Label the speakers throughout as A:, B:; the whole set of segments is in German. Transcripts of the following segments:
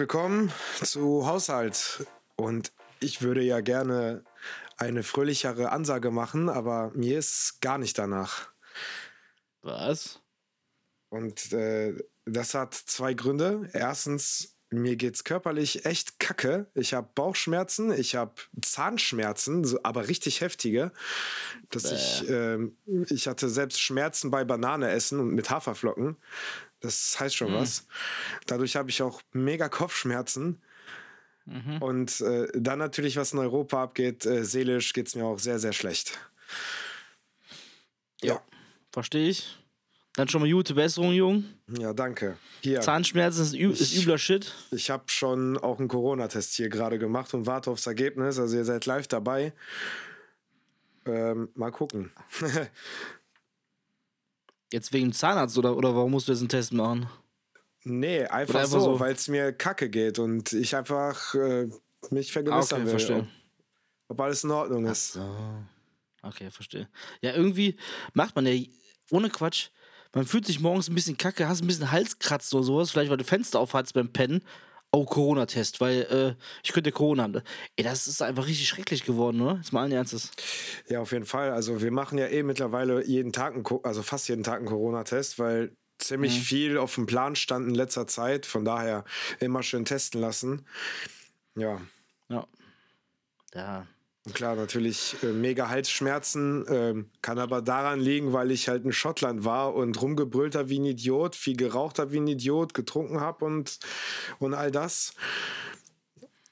A: willkommen zu Haushalt. Und ich würde ja gerne eine fröhlichere Ansage machen, aber mir ist gar nicht danach.
B: Was?
A: Und äh, das hat zwei Gründe. Erstens, mir geht's körperlich echt kacke. Ich habe Bauchschmerzen, ich habe Zahnschmerzen, so, aber richtig heftige. Dass ich, ähm, ich hatte selbst Schmerzen bei Banane essen und mit Haferflocken. Das heißt schon was. Dadurch habe ich auch mega Kopfschmerzen. Und äh, dann natürlich, was in Europa abgeht, äh, seelisch geht's mir auch sehr, sehr schlecht.
B: Ja. Verstehe ich. Dann schon mal gute Besserung, Jung.
A: Ja, danke. Hier,
B: Zahnschmerzen ist, üb ist übler Shit.
A: ich habe schon auch einen Corona-Test hier gerade gemacht und warte aufs Ergebnis. Also ihr seid live dabei. Ähm, mal gucken.
B: Jetzt wegen dem Zahnarzt oder, oder warum musst du jetzt einen Test machen?
A: nee, einfach,
B: einfach
A: so,
B: so.
A: weil es mir kacke geht und ich einfach äh, mich
B: Ah,
A: vergewissern
B: okay,
A: will,
B: verstehe.
A: ob, ob alles in Ordnung ist.
B: Okay, verstehe. Ja, irgendwie macht man ja, ohne Quatsch, man fühlt sich morgens ein bisschen kacke, hast ein bisschen Halskratzen oder sowas, vielleicht weil du Fenster aufhast beim Pennen. Oh, Corona-Test, weil äh, ich könnte Corona haben. Ey, das ist einfach richtig schrecklich geworden, oder? Jetzt mal allen Ernstes.
A: Ja, auf jeden Fall. Also wir machen ja eh mittlerweile jeden Tag, einen, also fast jeden Tag einen Corona-Test, weil ziemlich
B: Mhm.
A: viel auf dem Plan stand in letzter Zeit. Von daher immer schön testen lassen. Ja,
B: Ja. Ja.
A: Klar, natürlich äh, mega Halsschmerzen. Ähm, kann aber daran liegen, weil ich halt in Schottland war und rumgebrüllt habe wie ein Idiot, viel geraucht habe wie ein Idiot, getrunken habe und, und all das.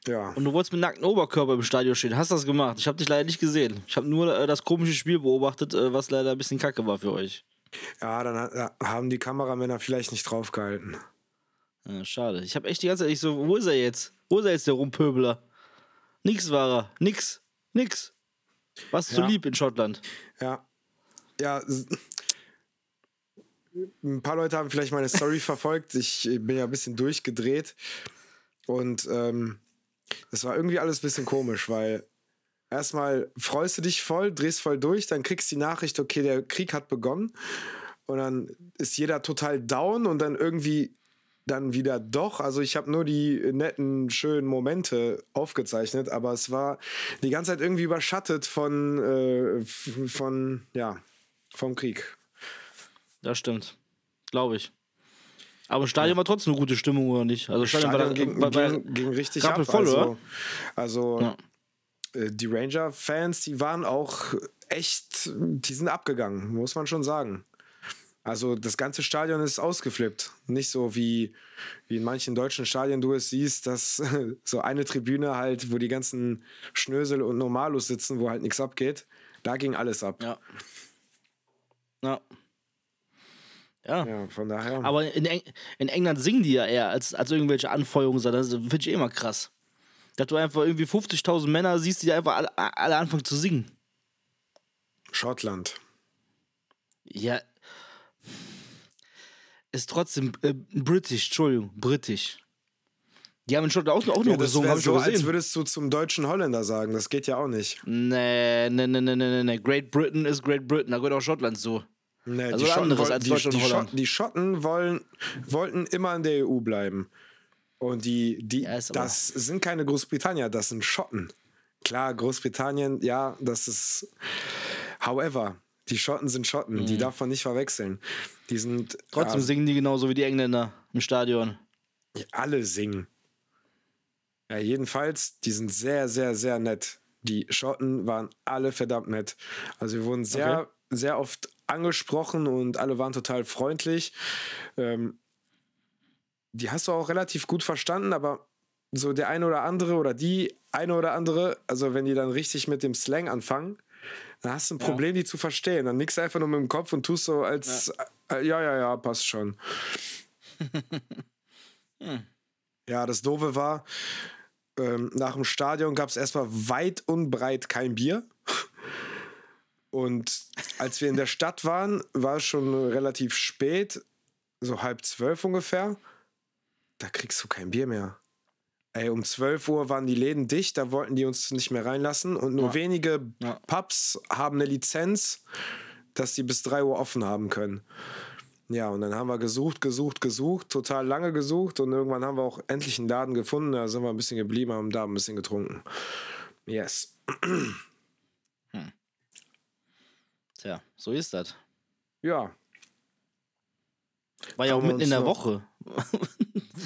A: Ja.
B: Und du wolltest mit nacktem Oberkörper im Stadion stehen. Hast das gemacht? Ich habe dich leider nicht gesehen. Ich habe nur äh, das komische Spiel beobachtet, äh, was leider ein bisschen kacke war für euch.
A: Ja, dann haben die Kameramänner vielleicht nicht draufgehalten.
B: Ja, schade. Ich habe echt die ganze Zeit ich so, wo ist er jetzt? Wo ist er jetzt, der Rumpöbler? Nix war er. Nix. Nix. Was zu
A: Ja.
B: lieb in Schottland.
A: Ja. Ja. Ein paar Leute haben vielleicht meine Story verfolgt. Ich bin ja ein bisschen durchgedreht. Und ähm, das war irgendwie alles ein bisschen komisch, weil erstmal freust du dich voll, drehst voll durch, dann kriegst du die Nachricht, okay, der Krieg hat begonnen. Und dann ist jeder total down und dann irgendwie dann wieder doch. Also ich habe nur die netten, schönen Momente aufgezeichnet, aber es war die ganze Zeit irgendwie überschattet von, äh, von ja, vom Krieg.
B: Das stimmt. Glaube ich. Aber im Stadion war trotzdem eine gute Stimmung, oder nicht? Also Stadion,
A: Stadion
B: war,
A: ging,
B: war, war,
A: ging, ging richtig ab.
B: rappelvoll,
A: also
B: oder?
A: also
B: Ja.
A: äh, die Ranger-Fans, die waren auch echt, die sind abgegangen, muss man schon sagen. Also das ganze Stadion ist ausgeflippt. Nicht so wie, wie in manchen deutschen Stadien du es siehst, dass so eine Tribüne halt, wo die ganzen Schnösel und Normalos sitzen, wo halt nichts abgeht. Da ging alles ab.
B: Ja. Ja. Ja.
A: Ja, von daher.
B: Aber in, Eng in England singen die ja eher als, als irgendwelche Anfeuerungen. Das finde ich eh immer krass. Dass du einfach irgendwie 50.000 Männer siehst, die einfach alle, alle anfangen zu singen.
A: Schottland.
B: Ja. Ist trotzdem äh, britisch, Entschuldigung, britisch. Die haben in Schottland auch, auch
A: Ja,
B: nur
A: das
B: gesungen, ich
A: so, als würdest du zum deutschen Holländer sagen. Das geht ja auch nicht.
B: Nee, nee, nee, nee, nee, nee. Great Britain ist Great Britain. Da gehört auch Schottland zu.
A: Nee,
B: Also
A: die,
B: anderes
A: wollten,
B: als
A: die,
B: Deutschland
A: die,
B: und Holland.
A: Schotten, die Schotten wollen, wollten immer in der EU bleiben. Und die, die
B: Ja,
A: das sind keine Großbritannier, das sind Schotten. Klar, Großbritannien, ja, das ist. However, die Schotten sind Schotten, die darf man nicht verwechseln. Die sind.
B: Mhm. Trotzdem
A: ja,
B: singen die genauso wie die Engländer im Stadion.
A: alle singen. Ja, jedenfalls, die sind sehr, sehr, sehr nett. Die Schotten waren alle verdammt nett. Also wir wurden sehr,
B: Okay.
A: sehr oft angesprochen und alle waren total freundlich. Ähm, die hast du auch relativ gut verstanden, aber so der eine oder andere oder die eine oder andere, also wenn die dann richtig mit dem Slang anfangen, dann hast du ein Problem, die zu verstehen. Dann du einfach nur mit dem Kopf und tust so als, ja, ja, ja, ja passt schon. Ja, das Doofe war, ähm, nach dem Stadion gab es erstmal weit und breit kein Bier. Und als wir in der Stadt waren, war es schon relativ spät, so halb zwölf ungefähr. Da kriegst du kein Bier mehr. Ey, um 12 Uhr waren die Läden dicht, da wollten die uns nicht mehr reinlassen. Und nur
B: Ja.
A: wenige
B: Ja.
A: Pubs haben eine Lizenz, dass sie bis 3 Uhr offen haben können. Ja, und dann haben wir gesucht, gesucht, gesucht, total lange gesucht und irgendwann haben wir auch endlich einen Laden gefunden. Da sind wir ein bisschen geblieben, haben da ein bisschen getrunken. Yes.
B: Tja, so ist das.
A: Ja,
B: War ja auch mitten in der Woche.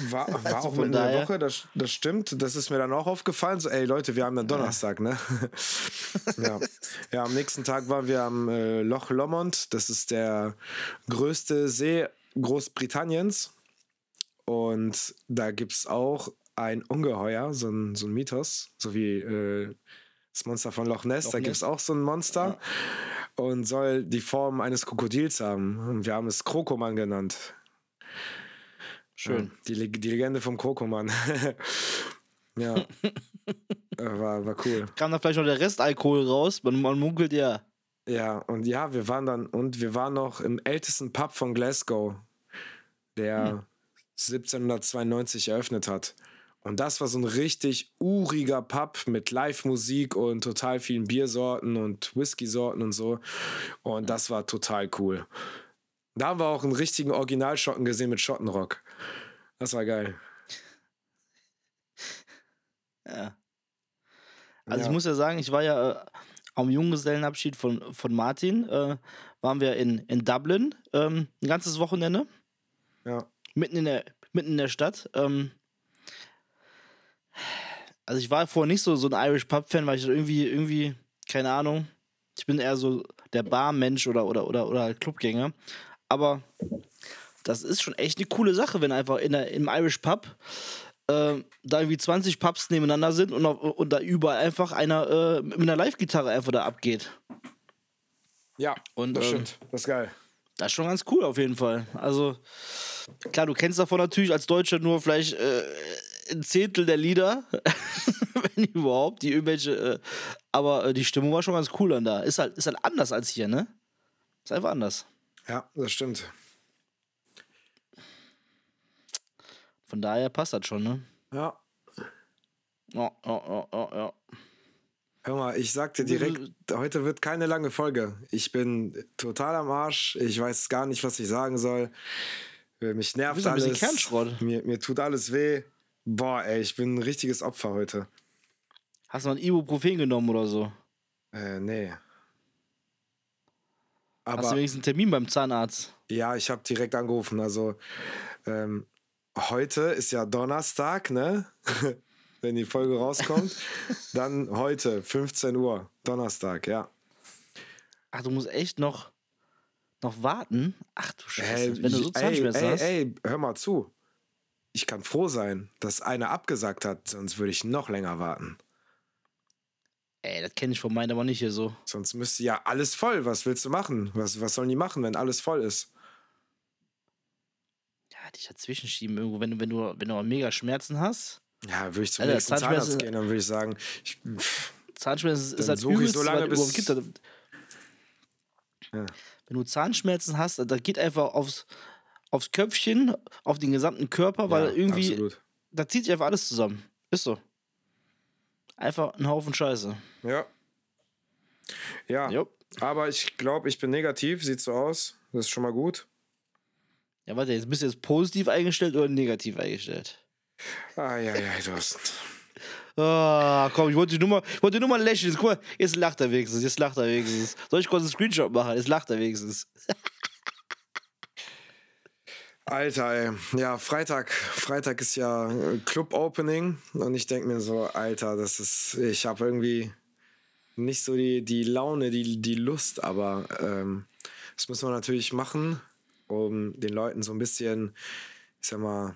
A: War, war
B: Also
A: auch in der Woche, das, das stimmt. Das ist mir dann auch aufgefallen. So, ey Leute, wir haben dann Donnerstag, ne? ja. ja, am nächsten Tag waren wir am äh, Loch Lomond. Das ist der größte See Großbritanniens. Und da gibt es auch ein Ungeheuer, so ein, so ein Mythos, so wie äh, das Monster von Loch Ness.
B: Loch
A: da gibt es auch so ein Monster und soll die Form eines Krokodils haben. Und wir haben es Krokoman genannt.
B: Schön.
A: Ja, die, die Legende vom Krokoman. ja. Äh, war, war cool.
B: Kam da vielleicht noch der Restalkohol raus? Man, man munkelt ja.
A: Ja, und ja, wir waren dann, und wir waren noch im ältesten Pub von Glasgow, der 1792 eröffnet hat. Und das war so ein richtig uriger Pub mit Live-Musik und total vielen Biersorten und Whisky-Sorten und so. Und das war total cool. Da haben wir auch einen richtigen Originalschotten gesehen mit Schottenrock. Das war geil.
B: Ja. Also
A: Ja.
B: ich muss ja sagen, ich war ja äh, am Junggesellenabschied von, von Martin, äh, waren wir in, in Dublin ähm, ein ganzes Wochenende,
A: Ja.
B: mitten in der, mitten in der Stadt. Ähm, also ich war vorher nicht so, so ein Irish Pub-Fan, weil ich irgendwie, irgendwie, keine Ahnung, ich bin eher so der Barmensch oder, oder, oder, oder halt Clubgänger. Aber das ist schon echt eine coole Sache, wenn einfach in der, im Irish Pub äh, da irgendwie 20 Pubs nebeneinander sind und, und da überall einfach einer äh, mit einer Live-Gitarre einfach da abgeht.
A: Ja,
B: Und,
A: das
B: ähm,
A: stimmt. Das ist geil.
B: Das ist schon ganz cool auf jeden Fall. Also, klar, du kennst davon natürlich als Deutscher nur vielleicht äh, ein Zehntel der Lieder, wenn überhaupt, die irgendwelche, äh, aber äh, die Stimmung war schon ganz cool dann da. Ist halt, ist halt anders als hier, ne? Ist einfach anders.
A: Ja, das stimmt.
B: Von daher passt das schon, ne?
A: Ja.
B: Ja, ja, ja, ja, ja.
A: Hör mal, ich sag dir direkt, heute wird keine lange Folge. Ich bin total am Arsch. Ich weiß gar nicht, was ich sagen soll. Mich nervt alles.
B: Kernschrott.
A: Mir, mir tut alles weh. Boah, ey, ich bin ein richtiges Opfer heute.
B: Hast du mal ein Ibuprofen genommen oder so?
A: Äh, nee.
B: Hast du
A: Aber
B: wenigstens einen Termin beim Zahnarzt?
A: ja, ich habe direkt angerufen. Also, ähm, heute ist ja Donnerstag, ne? Wenn die Folge rauskommt. Dann heute, 15 Uhr, Donnerstag, ja.
B: Ach, du musst echt noch, noch warten? Ach du Scheiße,
A: Ey,
B: wenn du so Zahnschmerzen
A: ey,
B: hast.
A: ey, ey, hör mal zu. Ich kann froh sein, dass einer abgesagt hat, sonst würde ich noch länger warten.
B: Ey, das kenne ich von meinen aber nicht hier so.
A: Sonst müsste ja alles voll. Was willst du machen? Was, was sollen die machen, wenn alles voll ist?
B: Ja, dich dazwischen schieben irgendwo, wenn du, wenn du, wenn du mega Schmerzen hast.
A: Ja, würde ich zum
B: Alter,
A: nächsten Zahnarzt gehen, dann würde ich sagen, ich,
B: Zahnschmerzen ist halt
A: suche ich so lange, bis-
B: gibt. Das-
A: Ja.
B: Wenn du Zahnschmerzen hast, da geht einfach aufs, aufs Köpfchen, auf den gesamten Körper, weil
A: ja,
B: irgendwie,
A: Absolut.
B: da zieht sich einfach alles zusammen. Ist so. Einfach ein Haufen Scheiße.
A: Ja. Ja,
B: Jo.
A: aber ich glaube, ich bin negativ, sieht so aus. Das ist schon mal gut.
B: Ja, warte, jetzt bist du jetzt positiv eingestellt oder negativ eingestellt?
A: Ah, ja, ja, Thorsten.
B: Ah, komm, ich wollte dir nur mal, ich wollte dir nur mal lächeln. Guck mal, jetzt lacht er wenigstens, jetzt lacht er wenigstens. Soll ich kurz einen Screenshot machen? Jetzt lacht er wenigstens.
A: Alter, ey. Ja, Freitag. Freitag ist ja äh, Club-Opening. Und ich denke mir so, Alter, das ist. Ich habe irgendwie nicht so die, die Laune, die, die Lust, aber ähm, das müssen wir natürlich machen, um den Leuten so ein bisschen, ich sag mal,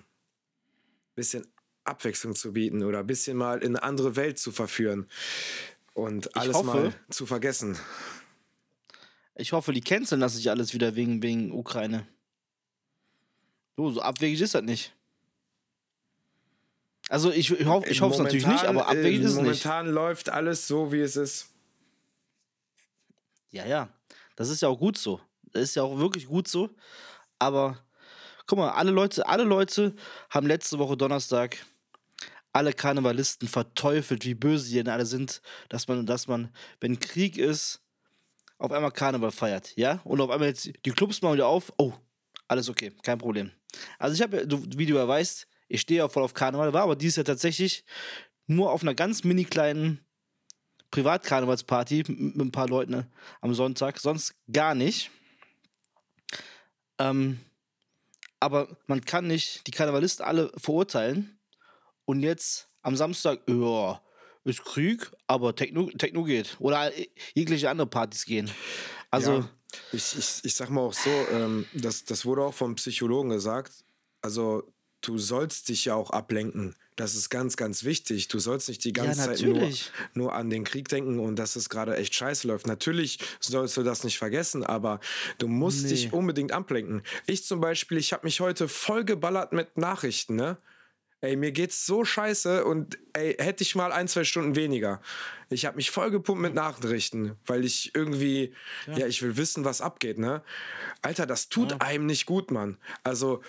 A: bisschen Abwechslung zu bieten oder ein bisschen mal in eine andere Welt zu verführen. Und alles
B: hoffe-
A: mal zu vergessen.
B: Ich hoffe, die canceln das nicht alles wieder wegen, wegen Ukraine. So, so abwegig ist das nicht. Also ich, ich hoffe ich es natürlich nicht, aber abwegig ist es nicht.
A: Momentan läuft alles so, wie es ist.
B: Ja, ja. Das ist ja auch gut so. Das ist ja auch wirklich gut so. Aber guck mal, alle Leute, alle Leute haben letzte Woche Donnerstag alle Karnevalisten verteufelt, wie böse die denn alle sind, dass man, dass man, wenn Krieg ist, auf einmal Karneval feiert, ja? Und auf einmal jetzt die Clubs machen wieder auf. Oh, Alles okay, kein Problem. Also ich habe, wie du ja weißt, ich stehe ja voll auf Karneval, war aber dieses Jahr tatsächlich nur auf einer ganz mini kleinen Privatkarnevalsparty mit, ein paar Leuten am Sonntag, sonst gar nicht. Ähm, aber man kann nicht die Karnevalisten alle verurteilen und jetzt am Samstag, ja, ist Krieg, aber Techno, Techno geht. Oder jegliche andere Partys gehen. Also.
A: Ja, ich, ich, ich sag mal auch so, ähm, das, das wurde auch vom Psychologen gesagt. Also, du sollst dich ja auch ablenken. Das ist ganz, ganz wichtig. Du sollst nicht die ganze ja, Zeit nur, nur an den Krieg denken und dass es gerade echt scheiße läuft. Natürlich sollst du das nicht vergessen, aber du musst nee. dich unbedingt ablenken. Ich zum Beispiel, ich habe mich heute voll geballert mit Nachrichten, ne? Ey, mir geht's so scheiße und ey, hätte ich mal ein, zwei Stunden weniger. Ich habe mich voll gepumpt mit Nachrichten, weil ich irgendwie, ja. ja, ich will wissen, was abgeht, ne? Alter, das tut ja. einem nicht gut, Mann. Also,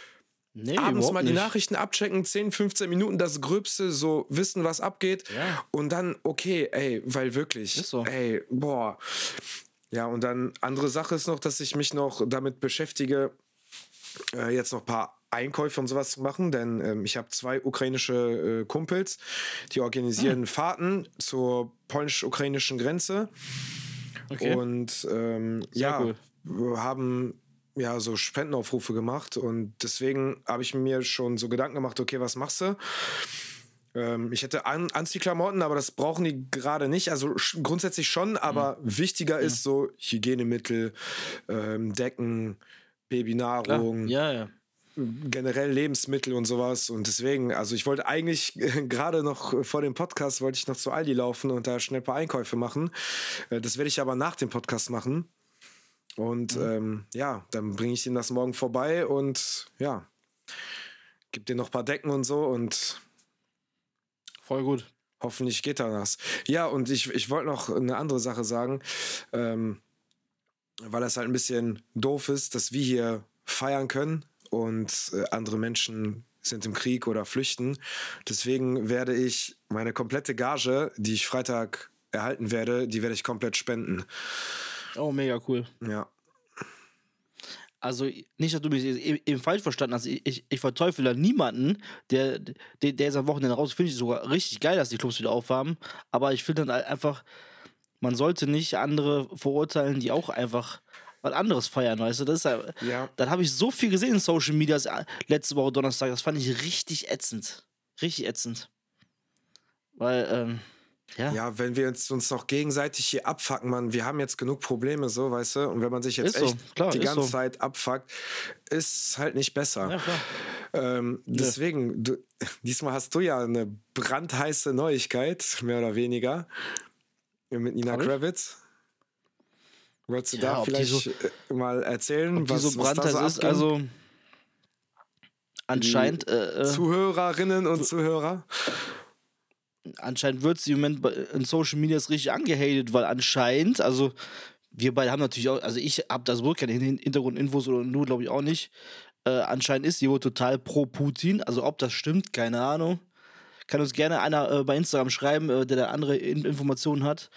A: Nee, abends mal die nicht. Nachrichten abchecken, 10, 15 Minuten das Gröbste, so wissen, was abgeht. Ja. Und dann, okay, ey, weil wirklich, so. ey, boah. Ja, und dann andere Sache ist noch, dass ich mich noch damit beschäftige, äh, jetzt noch ein paar Einkäufe und sowas zu machen, denn ähm, ich habe zwei ukrainische äh, Kumpels, die organisieren hm. Fahrten zur polnisch-ukrainischen Grenze. Okay. Und ähm, ja, cool. haben ja so Spendenaufrufe gemacht und deswegen habe ich mir schon so Gedanken gemacht, okay, was machst du? Ähm, ich hätte An Anziehklamotten, aber das brauchen die gerade nicht. Also grundsätzlich schon, aber mhm. wichtiger ist so Hygienemittel, ähm, Decken, Babynahrung.
B: Ja, ja
A: generell Lebensmittel und sowas. Und deswegen, also ich wollte eigentlich gerade noch vor dem Podcast, wollte ich noch zu Aldi laufen und da schnell ein paar Einkäufe machen. Äh, das werde ich aber nach dem Podcast machen. Und mhm. ähm, ja, dann bringe ich ihm das morgen vorbei und ja, gib dir noch ein paar Decken und so und
B: voll gut.
A: Hoffentlich geht da was. Ja, und ich, ich wollte noch eine andere Sache sagen, ähm, weil das halt ein bisschen doof ist, dass wir hier feiern können und äh, andere Menschen sind im Krieg oder flüchten. Deswegen werde ich meine komplette Gage, die ich Freitag erhalten werde, die werde ich komplett spenden.
B: Oh, mega cool.
A: Ja.
B: Also nicht, dass du mich eben falsch verstanden hast. Ich, ich, ich verteufel da niemanden, der, der, der ist am Wochenende raus. Finde ich sogar richtig geil, dass die Clubs wieder aufhaben. Aber ich finde dann einfach, man sollte nicht andere verurteilen, die auch einfach was anderes feiern, weißt du? Das ist ja, ja. Dann habe ich so viel gesehen in Social Media letzte Woche Donnerstag. Das fand ich richtig ätzend. Richtig ätzend. Weil, ähm, ja.
A: ja, wenn wir uns, uns noch gegenseitig hier abfacken, man, wir haben jetzt genug Probleme, so, weißt du? Und wenn man sich jetzt ist echt so, klar, die ganze so. Zeit abfuckt, ist halt nicht besser. Ja. Ähm, deswegen, du, diesmal hast du ja eine brandheiße Neuigkeit, mehr oder weniger, mit Nina Kravitz. Wolltest du ja, da vielleicht so, äh, mal erzählen,
B: was, so was da so ist? Also anscheinend äh,
A: äh, Zuhörerinnen und Zuhörer
B: anscheinend wird sie im Moment in Social Media richtig angehatet, weil anscheinend, also wir beide haben natürlich auch, also ich habe da wohl keine Hintergrundinfos oder du glaube ich auch nicht. Äh, anscheinend ist sie wohl total pro Putin, also ob das stimmt, keine Ahnung. Kann uns gerne einer äh, bei Instagram schreiben, äh, der da andere in Informationen hat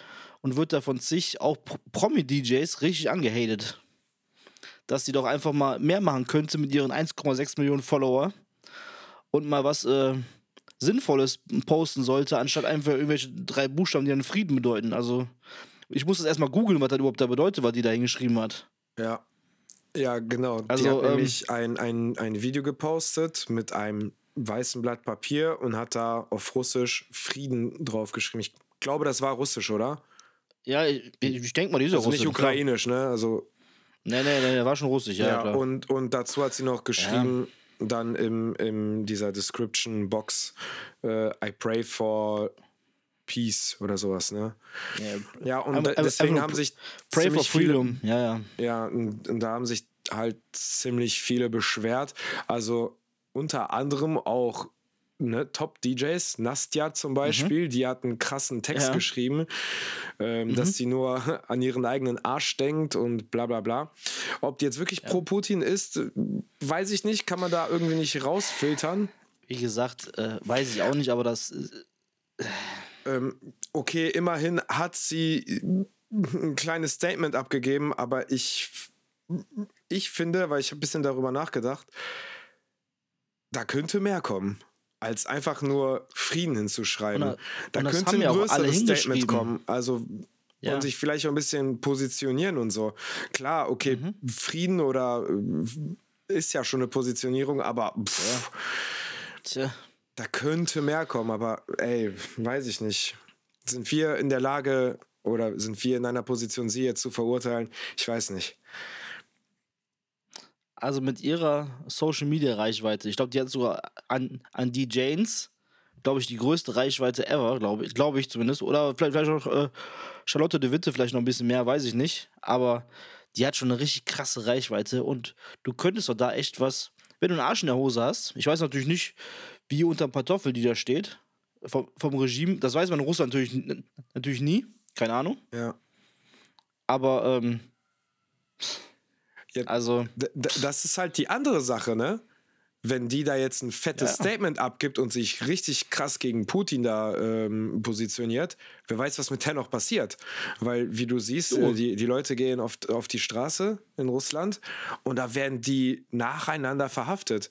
B: und wird da von sich auch Promi-DJs richtig angehatet. Dass sie doch einfach mal mehr machen könnte mit ihren 1,6 Millionen Follower und mal was äh, Sinnvolles posten sollte, anstatt einfach irgendwelche drei Buchstaben, die dann Frieden bedeuten. Also, ich muss das erstmal googeln, was das überhaupt da bedeutet, was die da hingeschrieben hat.
A: Ja. Ja, genau. Also, die hat ähm, nämlich ein, ein, ein Video gepostet mit einem weißen Blatt Papier und hat da auf Russisch Frieden draufgeschrieben. Ich glaube, das war Russisch, oder?
B: Ja, ich, ich denke mal, die ist also
A: Russisch. nicht ukrainisch, ne? Also.
B: Nee, nee, nee, war schon russisch, ja. ja klar.
A: Und, und dazu hat sie noch geschrieben, ja dann in, in dieser Description Box äh, I pray for Peace oder sowas, ne? Yeah. Ja, und aber, aber, deswegen aber, haben sich
B: Pray for Freedom,
A: viele,
B: ja, ja.
A: Ja, und, und, da haben sich halt ziemlich viele beschwert. Also unter anderem auch ne, Top-DJs, Nastja zum Beispiel, mhm. die hat einen krassen Text ja. geschrieben, ähm, mhm. dass sie nur an ihren eigenen Arsch denkt und bla bla bla. Ob die jetzt wirklich ja. pro Putin ist, weiß ich nicht, kann man da irgendwie nicht rausfiltern.
B: Wie gesagt, äh, weiß ich auch nicht, aber das.
A: Äh, ähm, okay, immerhin hat sie ein kleines Statement abgegeben, aber ich ich finde, weil ich ein bisschen darüber nachgedacht, da könnte mehr kommen, als einfach nur Frieden hinzuschreiben.
B: Und da- und
A: könnte ein
B: ja
A: größeres Statement kommen. Also
B: Ja.
A: und sich vielleicht auch ein bisschen positionieren und so. Klar, okay,
B: Mhm.
A: Frieden oder äh, ist ja schon eine Positionierung, aber pff,
B: Tja.
A: da könnte mehr kommen, aber ey, weiß ich nicht. Sind wir in der Lage oder sind wir in einer Position, sie jetzt zu verurteilen? Ich weiß nicht.
B: Also mit ihrer Social Media Reichweite, ich glaube, die hat sogar an, an die Janes, glaube ich, die größte Reichweite ever, glaube ich, glaube ich zumindest. Oder vielleicht, vielleicht auch äh, Charlotte de Witte, vielleicht noch ein bisschen mehr, weiß ich nicht. Aber die hat schon eine richtig krasse Reichweite und du könntest doch da echt was, wenn du einen Arsch in der Hose hast. Ich weiß natürlich nicht, wie unter dem Pantoffel die da steht, vom, vom Regime. Das weiß man in Russland natürlich, natürlich nie, keine Ahnung.
A: Ja.
B: Aber, ähm,
A: Ja.
B: also,
A: das ist halt die andere Sache, ne? Wenn die da jetzt ein fettes
B: Ja.
A: Statement abgibt und sich richtig krass gegen Putin da ähm, positioniert, wer weiß, was mit der noch passiert. Weil, wie du siehst, äh, die, die Leute gehen auf, auf die Straße in Russland und da werden die nacheinander verhaftet,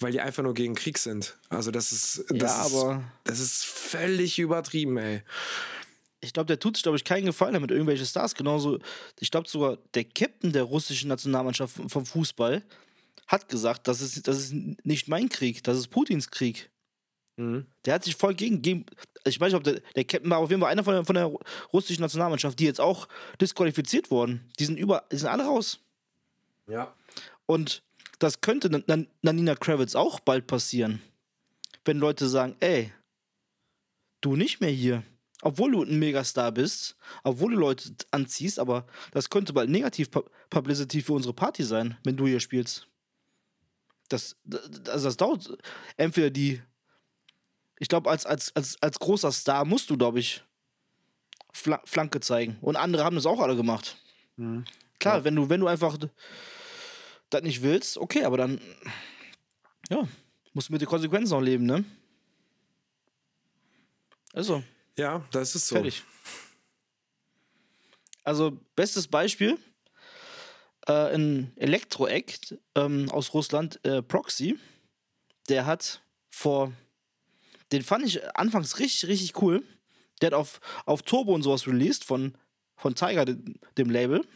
A: weil die einfach nur gegen Krieg sind. Also, das ist, das
B: ja,
A: ist, das ist völlig übertrieben, ey.
B: Ich glaube, der tut sich, glaube ich, keinen Gefallen damit, irgendwelche Stars. Genauso, ich glaube sogar, der Captain der russischen Nationalmannschaft vom Fußball hat gesagt, das ist, das ist nicht mein Krieg, das ist Putins Krieg.
A: Mhm.
B: Der hat sich voll gegen. gegen ich weiß nicht, ob der, der Captain war auf jeden Fall einer von der, von der russischen Nationalmannschaft, die jetzt auch disqualifiziert wurden. Die sind, über, die sind alle raus.
A: Ja.
B: Und das könnte Nan- Nan- Nanina Kravitz auch bald passieren. Wenn Leute sagen, ey, du nicht mehr hier. Obwohl du ein Megastar bist, obwohl du Leute anziehst, aber das könnte bald negativ Pu- Publicity für unsere Party sein, wenn du hier spielst. Das, das, also das dauert. Entweder die. Ich glaube, als, als, als, als großer Star musst du, glaube ich, Fla Flanke zeigen. Und andere haben das auch alle gemacht. Klar, wenn du, wenn du einfach das nicht willst, okay, aber dann ja, musst du mit den Konsequenzen auch leben, ne? Also,
A: Ja, das ist so.
B: fertig. Also, bestes Beispiel: äh, ein Elektro-Act ähm, aus Russland, äh, Proxy, der hat vor. Den fand ich anfangs richtig, richtig cool. Der hat auf, auf Turbo und sowas released von, von Tiger, dem, dem Label.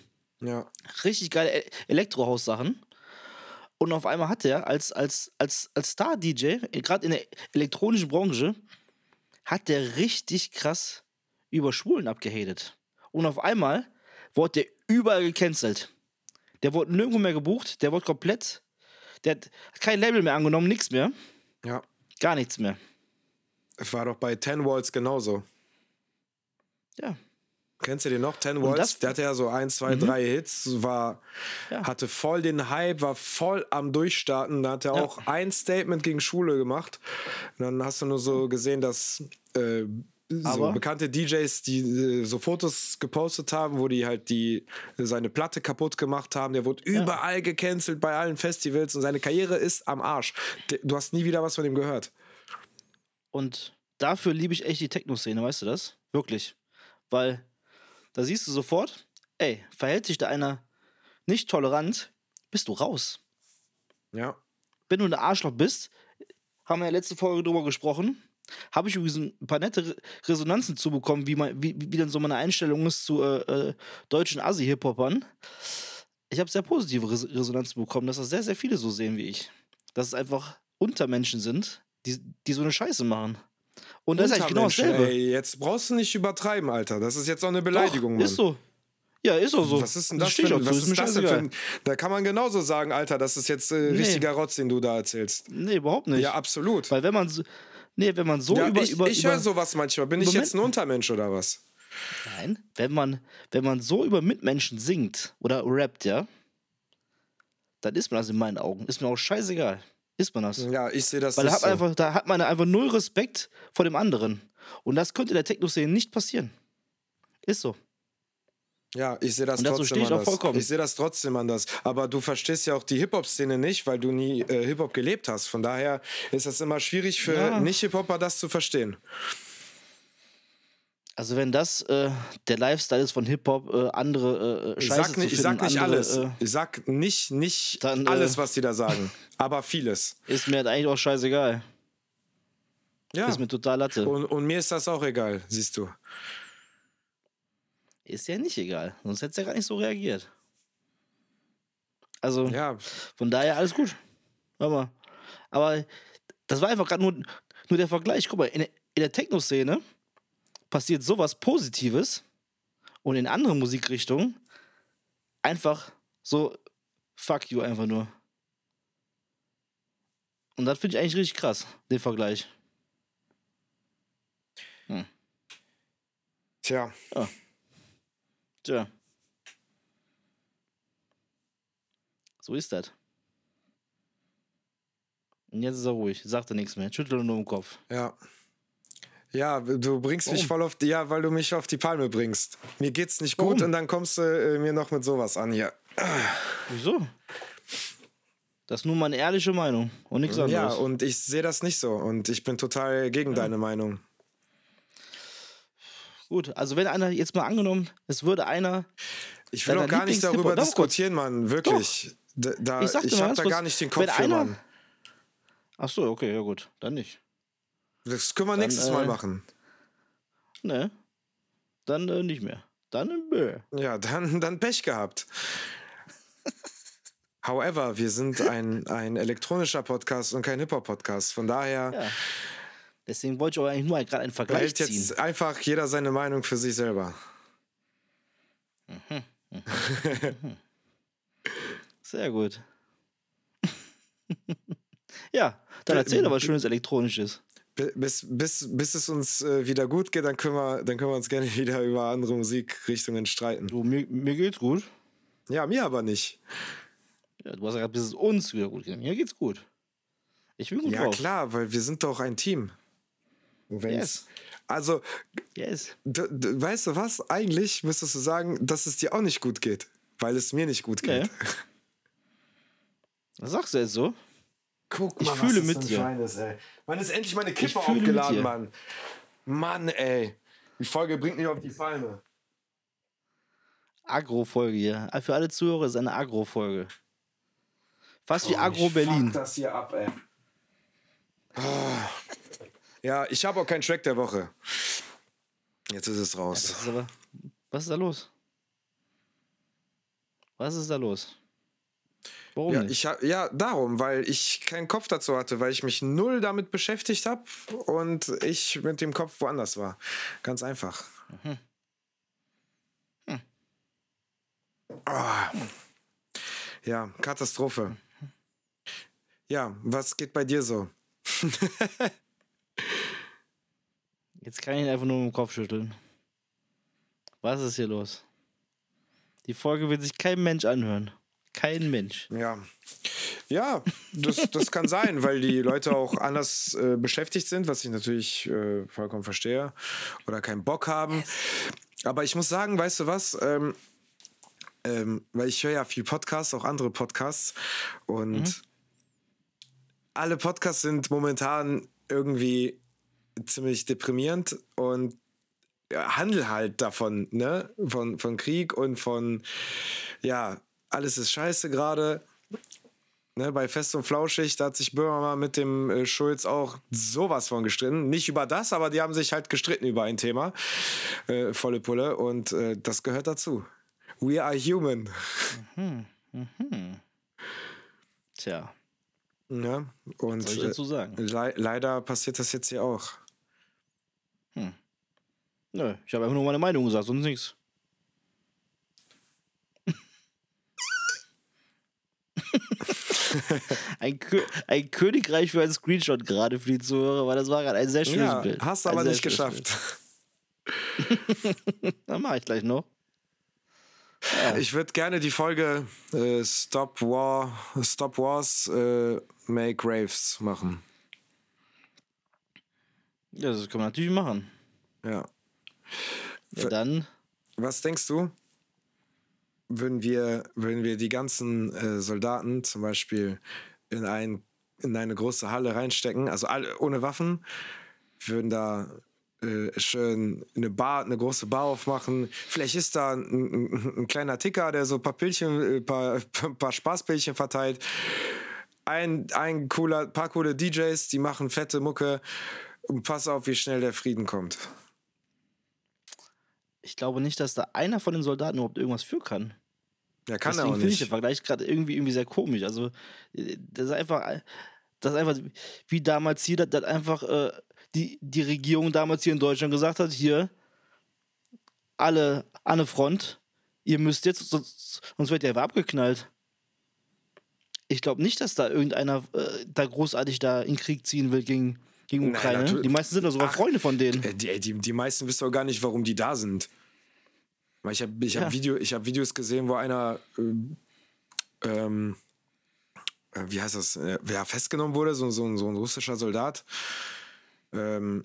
A: Ja.
B: richtig geile E- Elektrohaus-Sachen. Und auf einmal hat er als, als, als, als Star-DJ, gerade in der elektronischen Branche, hat der richtig krass über Schwulen abgehatet. Und auf einmal wurde der überall gecancelt. Der wurde nirgendwo mehr gebucht, der wurde komplett, der hat kein Label mehr angenommen, nichts mehr,
A: Ja.
B: gar nichts mehr.
A: War doch bei Ten Walls genauso.
B: Ja,
A: Kennst du den noch? Ten
B: Mhm.
A: Der hatte ja so ein, zwei, drei Hits, war,
B: Ja.
A: hatte voll den Hype, war voll am Durchstarten. Da hat er
B: Ja.
A: auch ein Statement gegen Schule gemacht. Und dann hast du nur so gesehen, dass äh, so bekannte DJs, die äh, so Fotos gepostet haben, wo die halt die seine Platte kaputt gemacht haben. Der wurde überall gecancelt bei allen Festivals und seine Karriere ist am Arsch. Du hast nie wieder was von ihm gehört.
B: Und dafür liebe ich echt die Techno-Szene, weißt du das? Wirklich. Weil da siehst du sofort, ey, verhält sich da einer nicht tolerant, bist du raus.
A: Ja.
B: Wenn du ein Arschloch bist, haben wir ja letzte Folge drüber gesprochen, habe ich übrigens ein paar nette Re- Resonanzen zu bekommen, wie, mein, wie, wie dann so meine Einstellung ist zu äh, äh, deutschen Assi-Hip-Hopern. Ich habe sehr positive Res Resonanzen bekommen, dass das sehr, sehr viele so sehen wie ich. Dass es einfach Untermenschen sind, die, die so eine Scheiße machen. Und das ist eigentlich genau dasselbe.
A: ey, jetzt brauchst du nicht übertreiben, Alter. Das ist jetzt auch eine Beleidigung,
B: Doch,
A: Mann.
B: Ist so. Ja, ist auch so.
A: Was ist denn das
B: zu,
A: was
B: ist
A: das denn für ein, Da kann man genauso sagen, Alter, das ist jetzt äh,
B: Nee.
A: richtiger Rotz, den du da erzählst.
B: Nee, überhaupt nicht.
A: Ja, absolut.
B: Weil wenn man so, nee, wenn man so
A: ja,
B: über,
A: ich
B: über,
A: ich höre sowas manchmal. Bin ich jetzt ein Untermensch oder was?
B: Nein, wenn man, wenn man so über Mitmenschen singt oder rappt, ja, dann ist man das in meinen Augen. Ist mir auch scheißegal. Ist man das.
A: Ja, ich sehe das
B: Weil da hat, man
A: so.
B: einfach, da hat man einfach null Respekt vor dem anderen. Und das könnte der Techno-Szene nicht passieren. Ist so.
A: Ja, ich sehe das trotzdem
B: ich auch
A: anders.
B: vollkommen.
A: Ich sehe das trotzdem anders. Aber du verstehst ja auch die Hip-Hop-Szene nicht, weil du nie äh, Hip-Hop gelebt hast. Von daher ist das immer schwierig für
B: Ja.
A: Nicht-Hip-Hopper, das zu verstehen.
B: Also wenn das äh, der Lifestyle ist von Hip-Hop, äh, andere äh,
A: Ich
B: Scheiße
A: sag nicht,
B: zu
A: ich sag
B: finden,
A: nicht
B: andere,
A: alles.
B: Äh,
A: ich sag nicht, nicht
B: Dann, äh,
A: alles, was die da sagen, aber vieles.
B: ist mir halt eigentlich auch scheißegal.
A: Ja.
B: Ist mir total Latte.
A: Und, und mir ist das auch egal, siehst du.
B: Ist ja nicht egal. Sonst hättest du ja gar nicht so reagiert. Also,
A: Ja,
B: von daher alles gut. Hör mal. Aber das war einfach gerade nur, nur der Vergleich. Guck mal, in in der Techno-Szene passiert sowas Positives und in anderen Musikrichtungen einfach so fuck you einfach nur. Und das finde ich eigentlich richtig krass, den Vergleich.
A: tja.
B: Tja. So ist das. Und jetzt ist er ruhig, sagt er nichts mehr, schüttelt nur im Kopf.
A: Ja. Ja, du bringst mich
B: Warum?
A: voll auf die, ja, weil du mich auf die Palme bringst. Mir geht's nicht gut
B: Warum?
A: und dann kommst du äh, mir noch mit sowas an hier.
B: Wieso? Das ist nur meine ehrliche Meinung und nichts
A: Ja,
B: anderes.
A: und ich sehe das nicht so und ich bin total gegen deine Meinung.
B: Gut, also wenn einer, jetzt mal angenommen, es würde einer,
A: Ich will auch gar nicht darüber
B: Doch,
A: diskutieren, Mann, wirklich. Da, da,
B: Ich
A: ich habe da gar nicht den
B: wenn
A: Kopf für,
B: einer-
A: Mann.
B: ach so, okay, ja gut, dann nicht.
A: Das können wir
B: Dann,
A: nächstes
B: äh,
A: Mal machen.
B: Ne, dann äh, nicht mehr. Dann äh, bäh.
A: Ja, dann, dann Pech gehabt. However, wir sind ein, ein elektronischer Podcast und kein Hip-Hop-Podcast. Von daher
B: Ja. Deswegen wollte ich auch eigentlich nur gerade einen Vergleich ziehen.
A: jetzt einfach jeder seine Meinung für sich selber.
B: Sehr gut. ja, dann erzähl doch was Schönes Elektronisches.
A: Bi- Bis, bis, bis es uns äh, wieder gut geht, dann können, wir, dann können wir uns gerne wieder über andere Musikrichtungen streiten.
B: Du, mir, mir geht's gut.
A: Ja, mir aber nicht.
B: Ja, du hast ja gerade, bis es uns wieder gut geht. Mir geht's gut. Ich bin gut
A: Ja,
B: drauf.
A: klar, weil wir sind doch ein Team.
B: Yes.
A: Also,
B: Yes.
A: weißt du was? Eigentlich müsstest du sagen, dass es dir auch nicht gut geht, weil es mir nicht gut geht.
B: Nee. Was sagst du jetzt so?
A: Guck
B: Ich
A: mal,
B: fühle
A: was das
B: mit
A: für ein
B: dir.
A: Schwein ist, ey. Mann, ist endlich meine Kippe
B: fühle mit
A: aufgeladen,
B: dir.
A: Mann. Mann, ey. Die Folge bringt mich auf die Palme.
B: Agro-Folge hier. Ah, Für alle Zuhörer ist eine Agro-Folge. Fast wie
A: Oh,
B: Agro
A: ich
B: Berlin.
A: Fuck das hier ab, ey. Ah. Ja, ich habe auch keinen Track der Woche. Jetzt ist es raus.
B: Das ist aber, was ist da los? Was ist da los? Warum
A: Ja,
B: nicht?
A: ich hab, ja, darum, weil ich keinen Kopf dazu hatte, weil ich mich null damit beschäftigt habe und ich mit dem Kopf woanders war. Ganz einfach. Ah. Ja, Katastrophe. Ja, was geht bei dir so?
B: Jetzt kann ich ihn einfach nur mit dem Kopf schütteln. Was ist hier los? Die Folge wird sich kein Mensch anhören. Kein Mensch.
A: Ja. Ja, das, das kann sein, weil die Leute auch anders äh, beschäftigt sind, was ich natürlich äh, vollkommen verstehe. Oder keinen Bock haben. Aber ich muss sagen, weißt du was? Ähm, ähm, weil ich höre ja viel Podcasts, auch andere Podcasts. Und alle Podcasts sind momentan irgendwie ziemlich deprimierend und handel halt davon, ne? Von, von Krieg und von, ja, alles ist scheiße gerade. Ne, bei Fest und Flauschig, da hat sich Böhmermann mit dem äh, Schulz auch sowas von gestritten. Nicht über das, aber die haben sich halt gestritten über ein Thema. Äh, volle Pulle. Und äh, das gehört dazu. We are human.
B: Tja,
A: Ne? Und
B: was soll ich
A: äh,
B: dazu sagen?
A: le leider passiert das jetzt hier auch.
B: Nö, ich habe einfach nur meine Meinung gesagt, sonst nichts. ein, Kö ein Königreich für ein Screenshot gerade für die Zuhörer, weil das war gerade ein sehr schönes
A: Ja,
B: Bild.
A: hast du aber nicht geschafft.
B: Dann mache ich gleich noch.
A: Ich würde gerne die Folge äh, Stop War, Stop Wars, äh, Make Raves machen.
B: Ja, das kann man natürlich machen.
A: Ja.
B: Ja, dann,
A: Was denkst du, würden wir, würden wir die ganzen äh, Soldaten zum Beispiel in, ein, in eine große Halle reinstecken, also alle ohne Waffen, würden da äh, äh, schön eine Bar, eine große Bar aufmachen. Vielleicht ist da ein, ein, ein kleiner Ticker, der so ein paar Pilchen, ein paar, ein paar Spaßpilchen verteilt. Ein, ein cooler, paar coole DJs, die machen fette Mucke. Und pass auf, wie schnell der Frieden kommt.
B: Ich glaube nicht, dass da einer von den Soldaten überhaupt irgendwas für kann.
A: Ja, kann
B: Deswegen
A: er auch
B: finde ich den
A: nicht.
B: Vergleich gerade irgendwie, irgendwie sehr komisch. Also, äh, das ist einfach, das ist einfach wie damals hier, dass, dass einfach äh, die, die Regierung damals hier in Deutschland gesagt hat: hier, alle an eine Front, ihr müsst jetzt, sonst, sonst wird ihr einfach abgeknallt. Ich glaube nicht, dass da irgendeiner äh, da großartig da in Krieg ziehen will gegen, gegen
A: Nein,
B: Ukraine.
A: natürlich-
B: die meisten sind doch sogar
A: Ach,
B: Freunde von denen.
A: Äh, Die, die, die meisten wissen doch gar nicht, warum die da sind. Ich habe ich
B: Ja.
A: hab Video, ich hab Videos gesehen, wo einer, ähm, ähm, äh, wie heißt das, äh, wer festgenommen wurde, so, so, ein- so ein russischer Soldat. Ähm,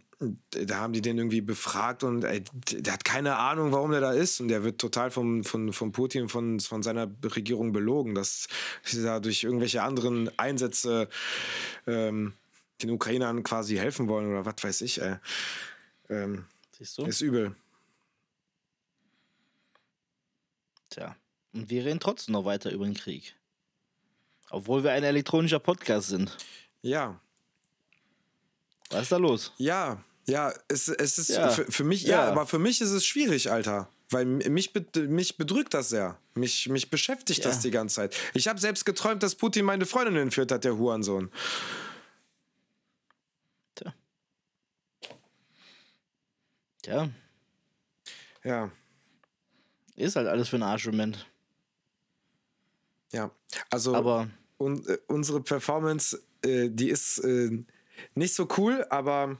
A: da haben die den irgendwie befragt und ey, der hat keine Ahnung, warum der da ist. Und der wird total vom, von, von Putin, von, von seiner Regierung belogen, dass sie da durch irgendwelche anderen Einsätze ähm, den Ukrainern quasi helfen wollen oder was weiß ich. Ey. Ähm,
B: Siehst du?
A: ist übel.
B: Tja. Und wir reden trotzdem noch weiter über den Krieg. Obwohl wir ein elektronischer Podcast sind.
A: Ja,
B: Was ist da los?
A: ja, ja, es, es ist
B: Ja.
A: Für, für mich, ja.
B: Ja.
A: aber für mich ist es schwierig, Alter. Weil mich, mich bedrückt das sehr. Mich, mich beschäftigt das
B: Ja.
A: die ganze Zeit. Ich habe selbst geträumt, dass Putin meine Freundin entführt hat, der Hurensohn.
B: Tja. Tja,
A: Ja,
B: ist halt alles für ein Arschmoment.
A: ja. Also
B: Aber
A: un, äh, unsere Performance, äh, die ist äh, nicht so cool, aber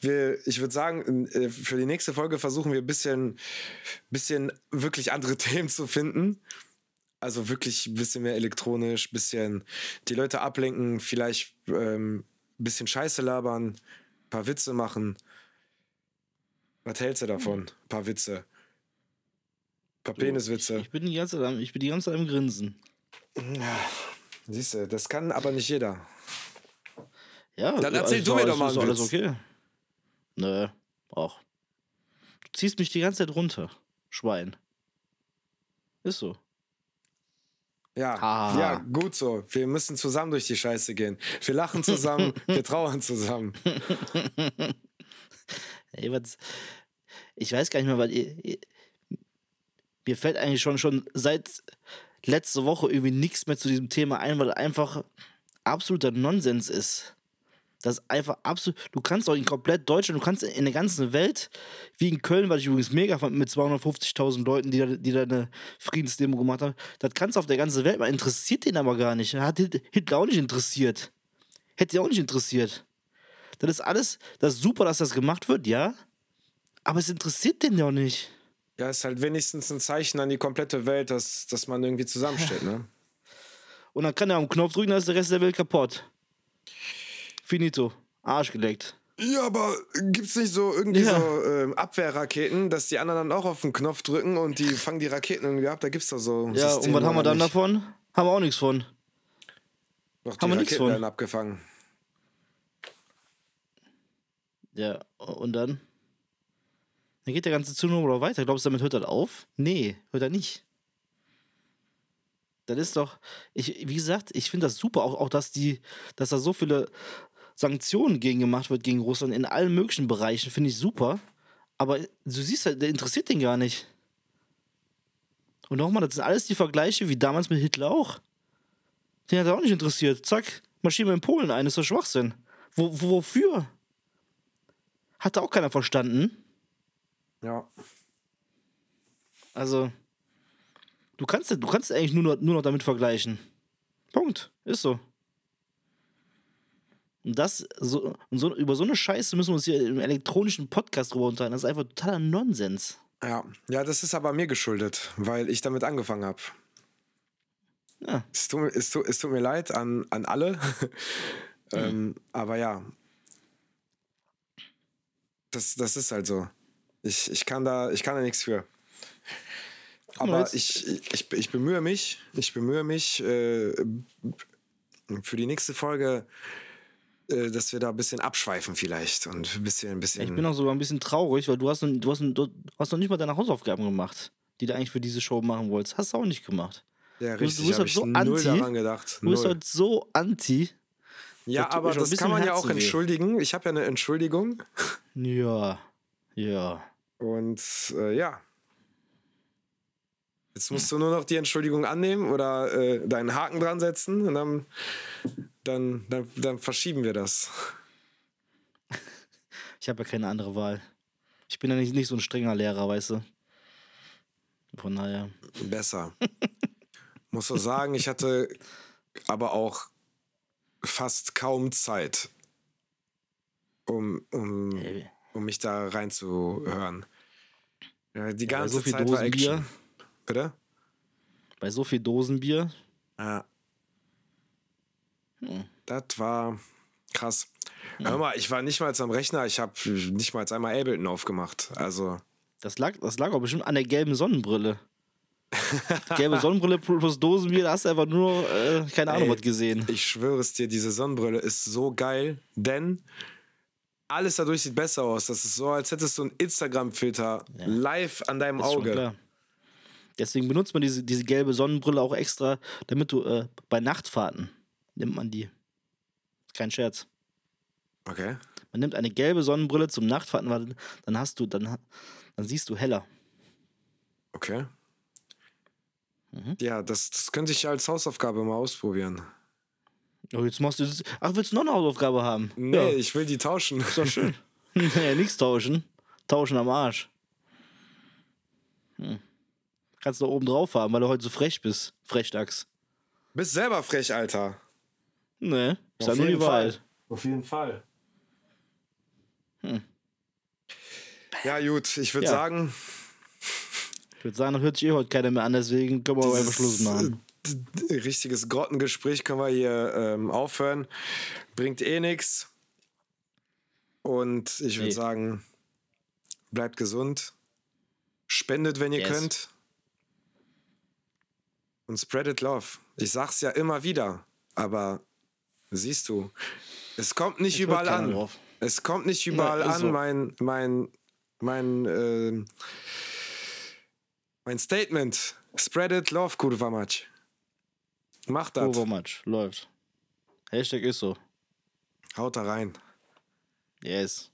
A: wir, ich würde sagen, äh, für die nächste Folge versuchen wir ein bisschen, bisschen wirklich andere Themen zu finden. Also wirklich ein bisschen mehr elektronisch, bisschen die Leute ablenken, vielleicht ähm, ein bisschen Scheiße labern, ein paar Witze machen. Was hältst du davon? Ein paar Witze. Ein paar Peniswitze.
B: ich bin die ganze Zeit, am- ich bin die ganze Zeit am Grinsen.
A: Siehst du, das kann aber nicht jeder.
B: Ja,
A: Dann erzähl
B: ist
A: du mir doch mal
B: ist
A: einen
B: alles
A: Witz.
B: okay. Nö, auch. Du ziehst mich die ganze Zeit runter, Schwein. Ist so.
A: Ja,
B: Ah.
A: ja, gut so. Wir müssen zusammen durch die Scheiße gehen. Wir lachen zusammen, wir trauern zusammen.
B: Ey, was, ich weiß gar nicht mehr, weil ihr, mir fällt eigentlich schon, schon seit letzter Woche irgendwie nichts mehr zu diesem Thema ein, weil einfach absoluter Nonsens ist. Das ist einfach absolut. Du kannst doch in komplett Deutschland, du kannst in der ganzen Welt, wie in Köln, was ich übrigens mega fand, mit 250.000 Leuten, die da, die da eine Friedensdemo gemacht haben, das kannst du auf der ganzen Welt, man interessiert den aber gar nicht. Hat Hit- Hitler auch nicht interessiert. Hätte ihn auch nicht interessiert. Das ist alles, das ist super, dass das gemacht wird, ja. Aber es interessiert den ja auch nicht.
A: Ja, ist halt wenigstens ein Zeichen an die komplette Welt, dass, dass man irgendwie zusammensteht, ne?
B: Und dann kann er am Knopf drücken, dann ist der Rest der Welt kaputt. Finito. Arsch geleckt.
A: Ja, aber gibt's nicht so irgendwie
B: Ja.
A: so ähm, Abwehrraketen, dass die anderen dann auch auf den Knopf drücken und die fangen die Raketen irgendwie ab? Da gibt's doch so.
B: Ja,
A: Systeme,
B: und was haben wir dann
A: nicht?
B: davon? Haben wir auch nichts von.
A: Doch, die
B: haben wir nichts von.
A: abgefangen.
B: Ja, und dann? Dann geht der ganze Zunahme noch weiter. Glaubst du, damit hört das auf? Nee, hört er nicht. Das ist doch, ich, wie gesagt, ich finde das super, auch, auch dass die, dass da so viele Sanktionen gegen gemacht wird gegen Russland in allen möglichen Bereichen, finde ich super. Aber du siehst halt, der interessiert den gar nicht. Und nochmal, das sind alles die Vergleiche wie damals mit Hitler auch. Den hat er auch nicht interessiert. Zack, marschieren wir in Polen ein, ist doch Schwachsinn. Wo, wofür? Hat da auch keiner verstanden.
A: Ja.
B: Also, du kannst, du kannst eigentlich nur noch, nur noch damit vergleichen. Punkt. Ist so. Und das, so, und so, über so eine Scheiße müssen wir uns hier im elektronischen Podcast drüber unterhalten. Das ist einfach totaler Nonsens.
A: Ja. ja, das ist aber mir geschuldet, weil ich damit angefangen habe.
B: Ja.
A: Es tut, mir- es, tut, es tut mir leid an, an alle. ähm, aber ja. Das, das ist halt so. Ich, ich, kann da, ich kann da nichts für. Aber ich, ich, ich bemühe mich, ich bemühe mich, äh, für die nächste Folge äh, dass wir da ein bisschen abschweifen vielleicht und ein bisschen, ein bisschen.
B: Ich bin auch sogar ein bisschen traurig, weil du hast, noch, du, hast, du hast noch nicht mal deine Hausaufgaben gemacht, die du eigentlich für diese Show machen wolltest. Hast du auch nicht gemacht.
A: ja,
B: du- du
A: richtig.
B: bist
A: hab
B: halt
A: ich
B: so
A: null
B: anti.
A: daran gedacht.
B: Du bist
A: Null.
B: halt so anti.
A: Ja, aber das kann man ja auch entschuldigen. Ich habe ja eine Entschuldigung.
B: Ja. Ja.
A: Und äh, ja. Jetzt musst du nur noch die Entschuldigung annehmen oder äh, deinen Haken dran setzen und dann, dann, dann, dann verschieben wir das.
B: Ich habe ja keine andere Wahl. Ich bin ja nicht, nicht so ein strenger Lehrer, weißt du. Von daher.
A: Besser. Muss so sagen, ich hatte aber auch fast kaum Zeit, um, um, um mich da reinzuhören. Ja, die
B: bei
A: ganze
B: so viel
A: Zeit war
B: Dosenbier,
A: Action. Bitte?
B: bei so viel Dosenbier.
A: Ja.
B: Hm.
A: Das war krass. Hör mal, ich war nicht mal am Rechner, ich habe nicht mal einmal Ableton aufgemacht. Also,
B: Das lag, das lag auch bestimmt an der gelben Sonnenbrille. Gelbe Sonnenbrille plus Dosenbier, da hast du einfach nur, äh, keine Ahnung,
A: Ey,
B: was gesehen.
A: ich schwöre es dir, diese Sonnenbrille ist so geil, denn alles dadurch sieht besser aus. Das ist so, als hättest du einen Instagram-Filter live an deinem
B: ist
A: Auge.
B: Deswegen benutzt man diese, diese gelbe Sonnenbrille auch extra, damit du äh, bei Nachtfahrten nimmt man die. Kein Scherz.
A: Okay.
B: Man nimmt eine gelbe Sonnenbrille zum Nachtfahrten, weil dann hast du, dann, dann siehst du heller.
A: Okay.
B: Mhm.
A: Ja, das, das könnte ich als Hausaufgabe mal ausprobieren.
B: Oh, jetzt machst du das. Ach, willst du noch eine Hausaufgabe haben?
A: Nee,
B: Ja,
A: ich will die tauschen.
B: ist doch schön. ja, nichts tauschen. Tauschen am Arsch. Hm. Kannst du oben drauf haben, weil du heute so frech bist. Frechdachs.
A: Bist selber frech, Alter.
B: Nee, ist ja
A: Auf
B: nur die
A: jeden Fall.
B: Wahrheit.
A: Auf jeden Fall.
B: Hm.
A: Ja, gut, ich würde
B: Ja.
A: sagen,
B: Ich würde sagen, das hört sich eh heute keiner mehr an, deswegen können wir auch einfach Schluss machen.
A: Richtiges Grottengespräch können wir hier ähm, aufhören. Bringt eh nichts. Und ich würde
B: Nee.
A: sagen, bleibt gesund. Spendet, wenn ihr
B: Yes.
A: könnt. Und spreadet love. Ich sag's ja immer wieder, aber siehst du, es kommt nicht
B: Ich
A: überall an.
B: drauf.
A: Es kommt nicht überall
B: ist
A: an,
B: so.
A: mein, mein, mein, ähm, mein Statement. Spread it, love, kurwa mać. Macht das.
B: Overmatch. Läuft. Hashtag ist so.
A: Haut da rein.
B: Yes.